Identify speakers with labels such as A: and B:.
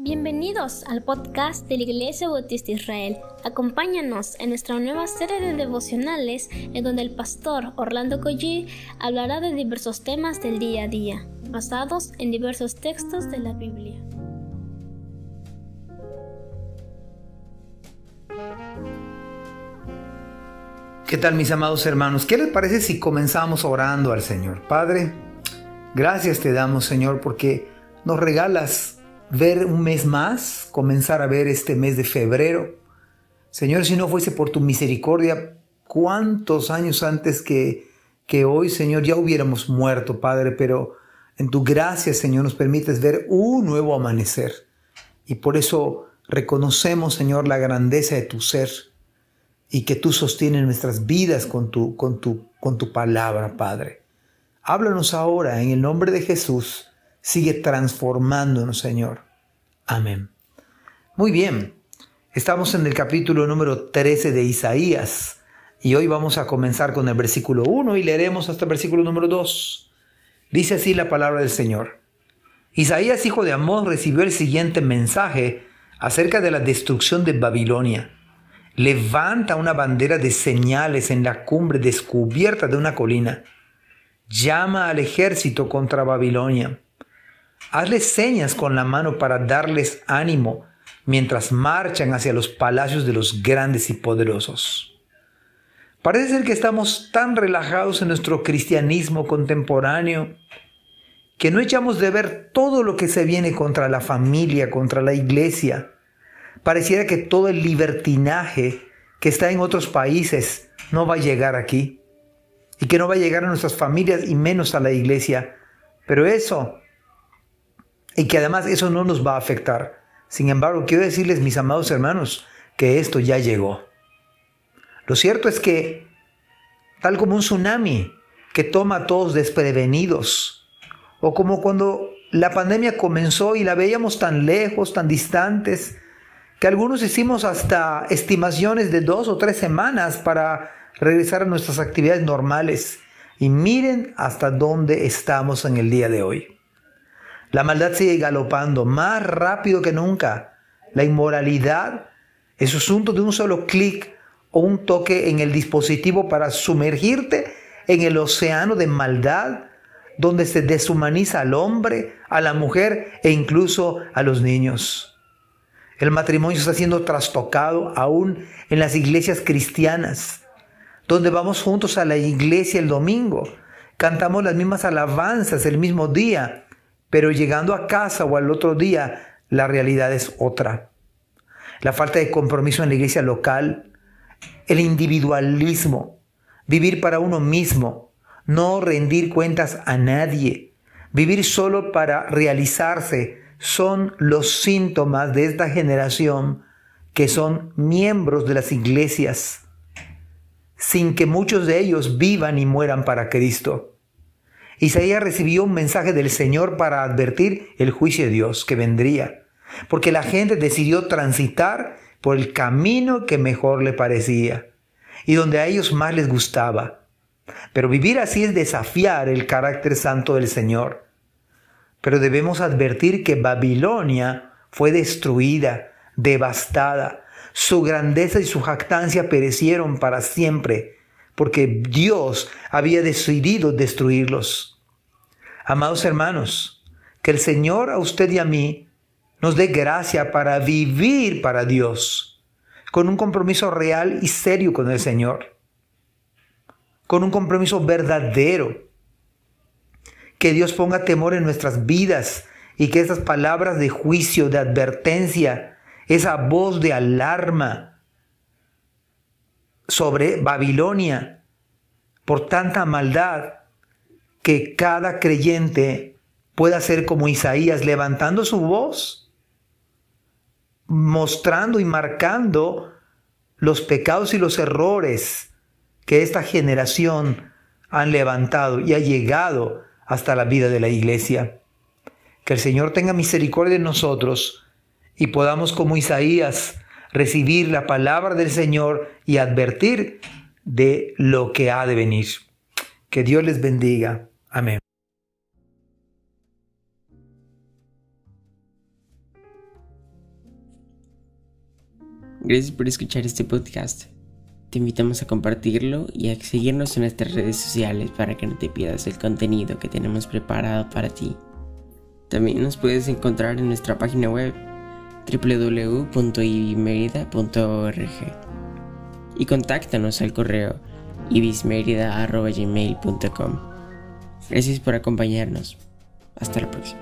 A: Bienvenidos al podcast de la Iglesia Bautista Israel. Acompáñanos en nuestra nueva serie de devocionales en donde el pastor Orlando Collie hablará de diversos temas del día a día, basados en diversos textos de la Biblia.
B: ¿Qué tal mis amados hermanos? ¿Qué les parece si comenzamos orando al Señor? Padre, gracias te damos Señor porque nos regalas ver un mes más, comenzar a ver este mes de febrero. Señor, si no fuese por tu misericordia, cuántos años antes que, que hoy, Señor, ya hubiéramos muerto, Padre, pero en tu gracia, Señor, nos permites ver un nuevo amanecer. Y por eso reconocemos, Señor, la grandeza de tu ser y que tú sostienes nuestras vidas con tu, con tu, con tu palabra, Padre. Háblanos ahora en el nombre de Jesús sigue transformándonos, Señor. Amén. Muy bien, estamos en el capítulo número 13 de Isaías y hoy vamos a comenzar con el versículo 1 y leeremos hasta el versículo número 2. Dice así la palabra del Señor. Isaías, hijo de Amós, recibió el siguiente mensaje acerca de la destrucción de Babilonia. Levanta una bandera de señales en la cumbre descubierta de una colina. Llama al ejército contra Babilonia Hazles señas con la mano para darles ánimo mientras marchan hacia los palacios de los grandes y poderosos. Parece ser que estamos tan relajados en nuestro cristianismo contemporáneo que no echamos de ver todo lo que se viene contra la familia, contra la iglesia. Pareciera que todo el libertinaje que está en otros países no va a llegar aquí y que no va a llegar a nuestras familias y menos a la iglesia. Pero eso y que además eso no nos va a afectar. Sin embargo, quiero decirles, mis amados hermanos, que esto ya llegó. Lo cierto es que, tal como un tsunami que toma a todos desprevenidos, o como cuando la pandemia comenzó y la veíamos tan lejos, tan distantes, que algunos hicimos hasta estimaciones de dos o tres semanas para regresar a nuestras actividades normales. Y miren hasta dónde estamos en el día de hoy. La maldad sigue galopando más rápido que nunca. La inmoralidad es asunto de un solo clic o un toque en el dispositivo para sumergirte en el océano de maldad donde se deshumaniza al hombre, a la mujer e incluso a los niños. El matrimonio está siendo trastocado aún en las iglesias cristianas, donde vamos juntos a la iglesia el domingo, cantamos las mismas alabanzas el mismo día, pero llegando a casa o al otro día, la realidad es otra. La falta de compromiso en la iglesia local, el individualismo, vivir para uno mismo, no rendir cuentas a nadie, vivir solo para realizarse, son los síntomas de esta generación que son miembros de las iglesias, sin que muchos de ellos vivan y mueran para Cristo. Isaías recibió un mensaje del Señor para advertir el juicio de Dios que vendría, porque la gente decidió transitar por el camino que mejor le parecía y donde a ellos más les gustaba. Pero vivir así es desafiar el carácter santo del Señor. Pero debemos advertir que Babilonia fue destruida, devastada. Su grandeza y su jactancia perecieron para siempre porque Dios había decidido destruirlos. Amados hermanos, que el Señor a usted y a mí nos dé gracia para vivir para Dios, con un compromiso real y serio con el Señor, con un compromiso verdadero. Que Dios ponga temor en nuestras vidas y que esas palabras de juicio, de advertencia, esa voz de alarma, sobre Babilonia por tanta maldad que cada creyente pueda ser como Isaías, levantando su voz, mostrando y marcando los pecados y los errores que esta generación han levantado y ha llegado hasta la vida de la iglesia. Que el Señor tenga misericordia de nosotros y podamos como Isaías recibir la palabra del Señor y advertir de lo que ha de venir. Que Dios les bendiga. Amén.
C: Gracias por escuchar este podcast. Te invitamos a compartirlo y a seguirnos en nuestras redes sociales para que no te pierdas el contenido que tenemos preparado para ti. También nos puedes encontrar en nuestra página web www.ibismerida.org y contáctanos al correo ibismerida.gmail.com. Gracias por acompañarnos. Hasta la próxima.